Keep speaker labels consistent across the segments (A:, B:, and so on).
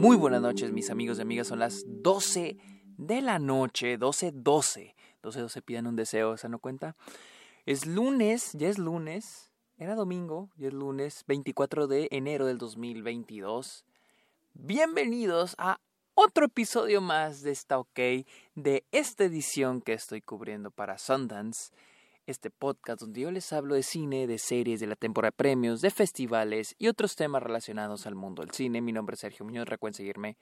A: Muy buenas noches, mis amigos y amigas. Son las 12 de la noche, 12, 12. 12, 12 piden un deseo, ¿esa no cuenta? Es lunes, ya es lunes. Era domingo, ya es lunes, 24 de enero del 2022. Bienvenidos a otro episodio más de esta OK, de esta edición que estoy cubriendo para Sundance este podcast donde yo les hablo de cine, de series, de la temporada premios, de festivales y otros temas relacionados al mundo del cine. Mi nombre es Sergio Muñoz, recuerden seguirme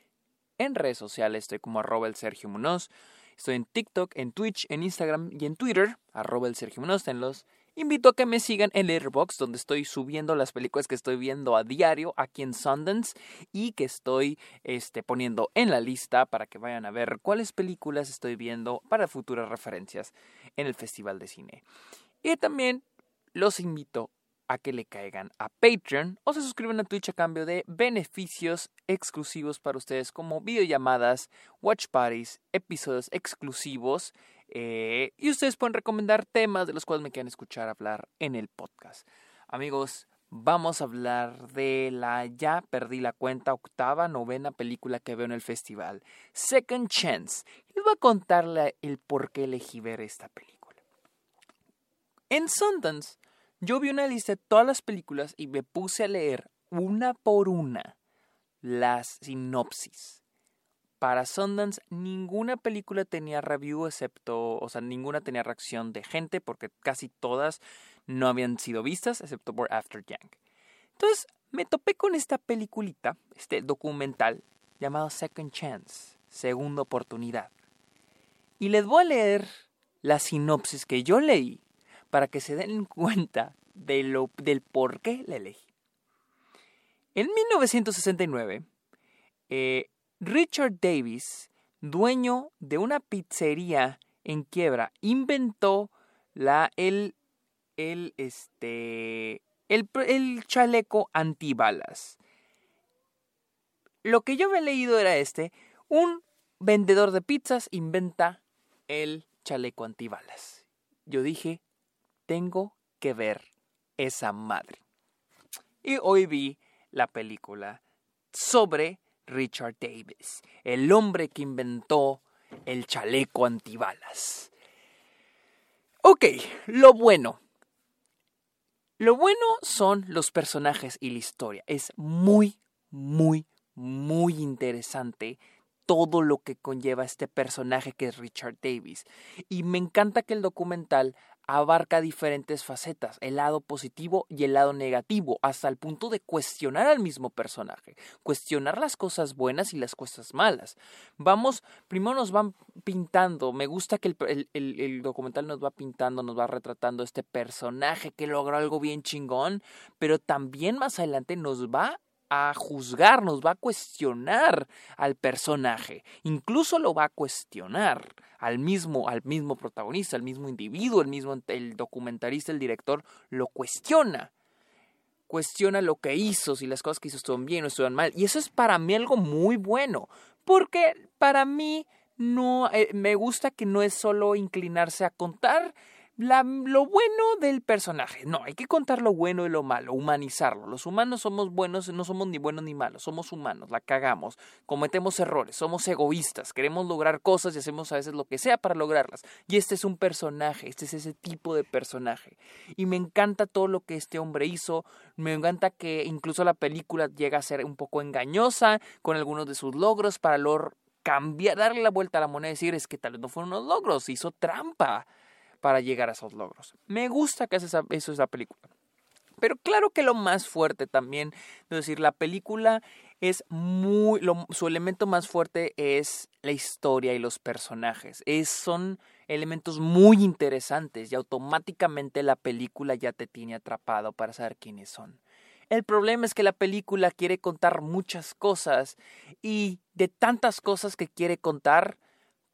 A: en redes sociales, estoy como arroba el Sergio Muñoz. Estoy en TikTok, en Twitch, en Instagram y en Twitter, arroba el Sergio Muñoz, tenlos. Invito a que me sigan en Letterboxd, donde estoy subiendo las películas que estoy viendo a diario aquí en Sundance y que estoy este, poniendo en la lista para que vayan a ver cuáles películas estoy viendo para futuras referencias en el Festival de Cine. Y también los invito a que le caigan a Patreon o se suscriban a Twitch a cambio de beneficios exclusivos para ustedes como videollamadas, watch parties, episodios exclusivos eh, y ustedes pueden recomendar temas de los cuales me quieran escuchar hablar en el podcast. Amigos, vamos a hablar de la ya perdí la cuenta octava, novena película que veo en el festival, Second Chance. Les voy a contarle el por qué elegí ver esta película. En Sundance, yo vi una lista de todas las películas y me puse a leer una por una las sinopsis para Sundance ninguna película tenía review excepto, o sea, ninguna tenía reacción de gente porque casi todas no habían sido vistas excepto por After Yang. Entonces me topé con esta peliculita, este documental llamado Second Chance, Segunda Oportunidad. Y les voy a leer la sinopsis que yo leí para que se den cuenta de lo, del por qué la elegí. En 1969, eh, Richard Davis, dueño de una pizzería en quiebra, inventó la, el, el, este, el, el chaleco antibalas. Lo que yo había leído era este, un vendedor de pizzas inventa el chaleco antibalas. Yo dije, tengo que ver esa madre. Y hoy vi la película sobre Richard Davis, el hombre que inventó el chaleco antibalas. Ok, lo bueno. Lo bueno son los personajes y la historia. Es muy, muy, muy interesante todo lo que conlleva este personaje que es Richard Davis. Y me encanta que el documental abarca diferentes facetas, el lado positivo y el lado negativo, hasta el punto de cuestionar al mismo personaje, cuestionar las cosas buenas y las cosas malas. Vamos, primero nos van pintando, me gusta que el, el documental nos va pintando, nos va retratando este personaje que logró algo bien chingón, pero también más adelante nos va a juzgar, nos va a cuestionar al personaje, incluso lo va a cuestionar al mismo, al mismo protagonista, al mismo individuo, el mismo el documentalista, el director lo cuestiona. Cuestiona lo que hizo, si las cosas que hizo estuvieron bien o estuvieron mal. Y eso es para mí algo muy bueno, porque para mí no eh, me gusta que no es solo inclinarse a contar lo bueno del personaje. No, hay que contar lo bueno y lo malo, humanizarlo. Los humanos somos buenos, no somos ni buenos ni malos, somos humanos, la cagamos, cometemos errores, somos egoístas, queremos lograr cosas y hacemos a veces lo que sea para lograrlas. Y este es un personaje, este es ese tipo de personaje. Y me encanta todo lo que este hombre hizo, me encanta que incluso la película llega a ser un poco engañosa con algunos de sus logros para lograr cambiar, darle la vuelta a la moneda y decir es que tal vez no fueron unos logros, hizo trampa para llegar a esos logros. Me gusta que hace eso esa película. Pero claro que lo más fuerte también, es decir, la película es muy, su elemento más fuerte es la historia y los personajes. Es, son elementos muy interesantes y automáticamente la película ya te tiene atrapado para saber quiénes son. El problema es que la película quiere contar muchas cosas y de tantas cosas que quiere contar,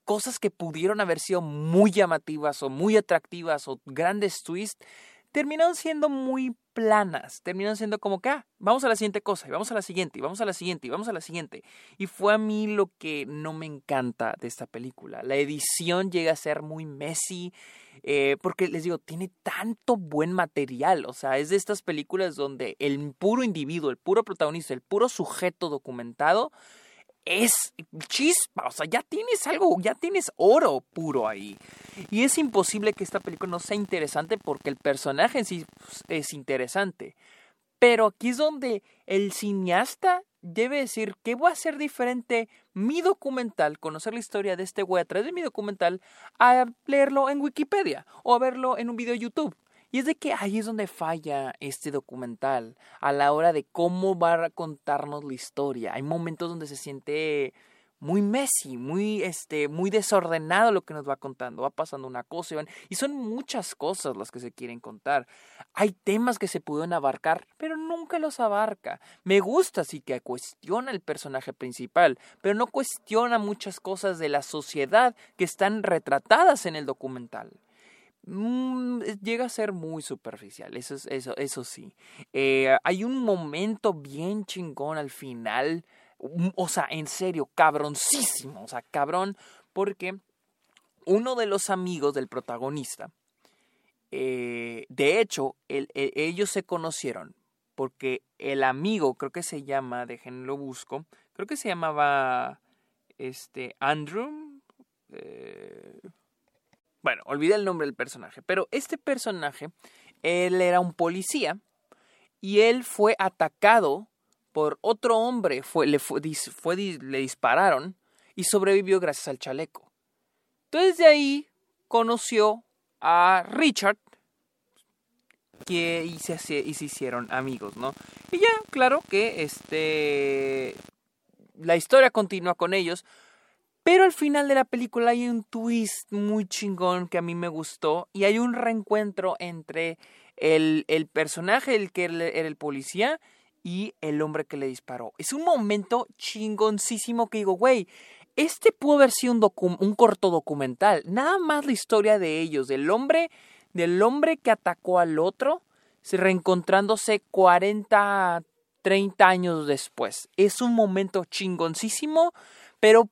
A: cosas que pudieron haber sido muy llamativas o muy atractivas o grandes twists, terminaron siendo muy planas, terminaron siendo como que, ah, vamos a la siguiente cosa, y vamos a la siguiente, y vamos a la siguiente, y vamos a la siguiente. Y fue a mí lo que no me encanta de esta película. La edición llega a ser muy messy, eh, porque les digo, tiene tanto buen material, o sea, es de estas películas donde el puro individuo, el puro protagonista, el puro sujeto documentado, es chispa, o sea, ya tienes algo, ya tienes oro puro ahí. Y es imposible que esta película no sea interesante porque el personaje en sí pues, es interesante. Pero aquí es donde el cineasta debe decir que voy a hacer diferente mi documental, conocer la historia de este güey a través de mi documental, a leerlo en Wikipedia o a verlo en un video de YouTube. Y es de que ahí es donde falla este documental, a la hora de cómo va a contarnos la historia. Hay momentos donde se siente muy messy, muy, este, muy desordenado lo que nos va contando. Va pasando una cosa y, son muchas cosas las que se quieren contar. Hay temas que se pueden abarcar, pero nunca los abarca. Me gusta sí que cuestiona el personaje principal, pero no cuestiona muchas cosas de la sociedad que están retratadas en el documental. Mm, llega a ser muy superficial, eso, eso, eso sí. Eh, hay un momento bien chingón al final, mm, o sea, en serio, cabroncísimo, o sea, cabrón, porque uno de los amigos del protagonista, eh, de hecho, ellos se conocieron porque el amigo, creo que se llama, déjenlo busco, creo que se llamaba este Andrew. Eh, bueno, olvidé el nombre del personaje, pero este personaje, él era un policía y él fue atacado por otro hombre, fue, le, dispararon y sobrevivió gracias al chaleco. Entonces de ahí conoció a Richard que, y, se, y se hicieron amigos, ¿no? Y ya, claro que este la historia continúa con ellos, pero al final de la película hay un twist muy chingón que a mí me gustó y hay un reencuentro entre el, el personaje, el que era el policía, y el hombre que le disparó. Es un momento chingoncísimo que digo, güey, este pudo haber sido un, un corto documental. Nada más la historia de ellos, del hombre, del hombre que atacó al otro, reencontrándose 40, 30 años después. Es un momento chingoncísimo, pero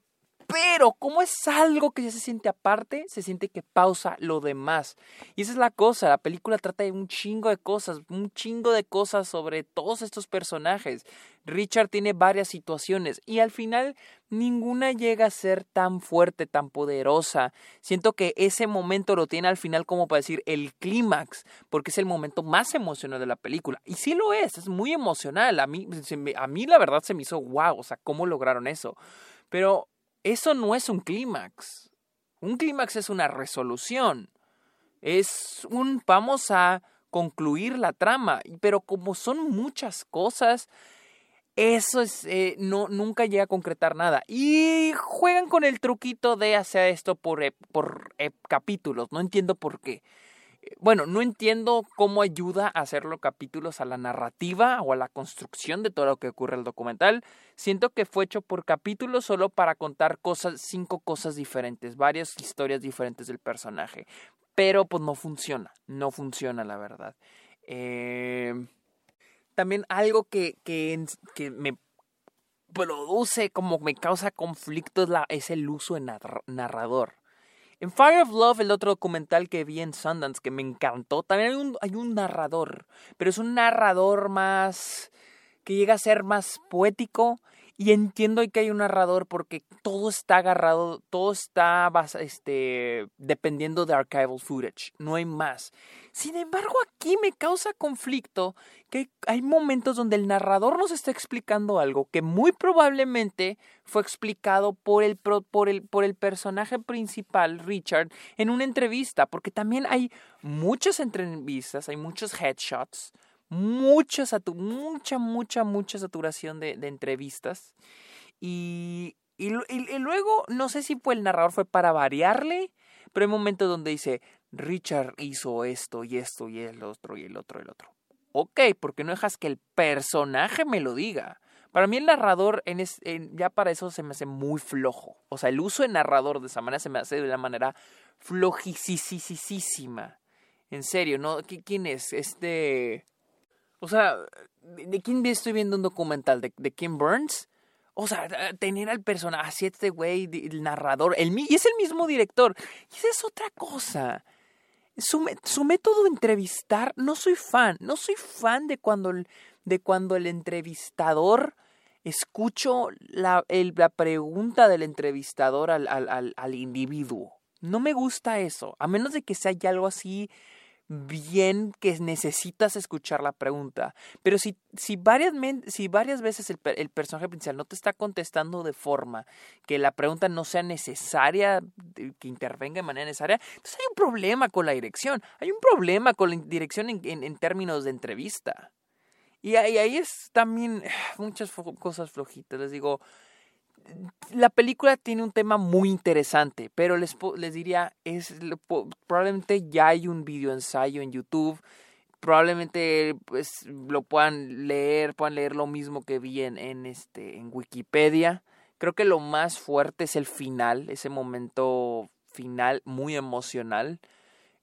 A: pero como es algo que ya se siente aparte, se siente que pausa lo demás. Y esa es la cosa, la película trata de un chingo de cosas, un chingo de cosas sobre todos estos personajes. Richard tiene varias situaciones y al final ninguna llega a ser tan fuerte, tan poderosa. Siento que ese momento lo tiene al final como para decir el clímax, porque es el momento más emocional de la película. Y sí lo es, es muy emocional. A mí, a mí la verdad se me hizo wow, o sea, ¿cómo lograron eso? Pero eso no es un clímax. Un clímax es una resolución. Es un vamos a concluir la trama. Pero como son muchas cosas, eso es, eh, no, nunca llega a concretar nada. Y juegan con el truquito de hacer esto por, por capítulos. No entiendo por qué bueno, no entiendo cómo ayuda a hacerlo capítulos a la narrativa o a la construcción de todo lo que ocurre en el documental. Siento que fue hecho por capítulos solo para contar cosas, cinco cosas diferentes, varias historias diferentes del personaje. Pero pues no funciona, no funciona la verdad. Eh, también algo que, que, que, me produce, como me causa conflicto es, es el uso de narrador. En Fire of Love, el otro documental que vi en Sundance que me encantó, también hay un, hay un narrador, pero es un narrador más que llega a ser más poético y entiendo que hay un narrador porque todo está agarrado, todo está este, dependiendo de archival footage, no hay más. Sin embargo, aquí me causa conflicto que hay momentos donde el narrador nos está explicando algo que muy probablemente fue explicado por el, por el, por el personaje principal, Richard, en una entrevista, porque también hay muchas entrevistas, hay muchos headshots, mucha, mucha, mucha, mucha saturación de, entrevistas. Y, y, luego, no sé si fue el narrador fue para variarle, pero hay momentos donde dice, Richard hizo esto y esto y el otro y el otro y el otro. Ok, porque no dejas que el personaje me lo diga. Para mí el narrador ya para eso se me hace muy flojo. O sea, el uso de narrador de esa manera se me hace de una manera flojísima. En serio, ¿no? ¿Quién es? Este... O sea, ¿de quién estoy viendo un documental? ¿De, de Kim Burns? O sea, tener al personaje, así este güey, el narrador, el, y es el mismo director. Y esa es otra cosa. Su, su, método de entrevistar, no soy fan, no soy fan de cuando el, de cuando el entrevistador escucho la, la pregunta del entrevistador al, al, al, individuo. No me gusta eso, a menos de que sea algo así bien que necesitas escuchar la pregunta. Pero si, si, varias, si varias veces el, personaje principal no te está contestando de forma que la pregunta no sea necesaria, que intervenga de manera necesaria, entonces hay un problema con la dirección. Hay un problema con la dirección en, en, términos de entrevista. Y ahí, ahí es también muchas cosas flojitas. Les digo, la película tiene un tema muy interesante, pero les, les diría, es, probablemente ya hay un video ensayo en YouTube, probablemente pues, lo puedan leer, puedan leer lo mismo que vi en, en, este, en Wikipedia. Creo que lo más fuerte es el final, ese momento final muy emocional,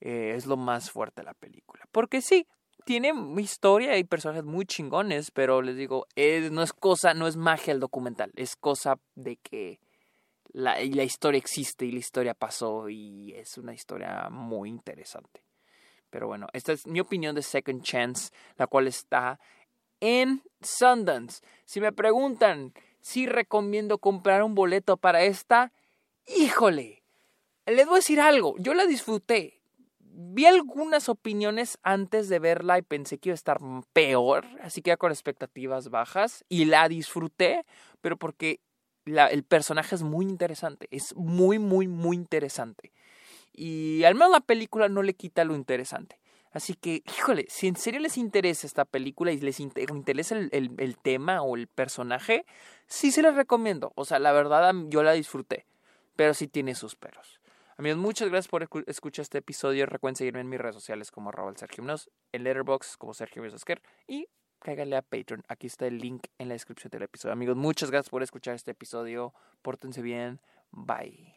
A: eh, es lo más fuerte de la película. Porque sí, tiene historia y personajes muy chingones, pero les digo, no es cosa, no es magia el documental, es cosa de que la, la historia existe y la historia pasó y es una historia muy interesante. Pero bueno, esta es mi opinión de Second Chance, la cual está en Sundance. Si me preguntan si recomiendo comprar un boleto para esta, híjole, les voy a decir algo, yo la disfruté, vi algunas opiniones antes de verla y pensé que iba a estar peor, así que con expectativas bajas y la disfruté, pero porque el personaje es muy interesante, es muy, muy, muy interesante. Y al menos la película no le quita lo interesante. Así que, híjole, si en serio les interesa esta película y les interesa el, el tema o el personaje, sí se les recomiendo. O sea, la verdad yo la disfruté, pero sí tiene sus peros. Amigos, muchas gracias por escuchar este episodio. Recuerden seguirme en mis redes sociales como arroba Sergio en Letterboxd como Sergio Oscar y cáiganle a Patreon. Aquí está el link en la descripción del episodio. Amigos, muchas gracias por escuchar este episodio. Pórtense bien. Bye.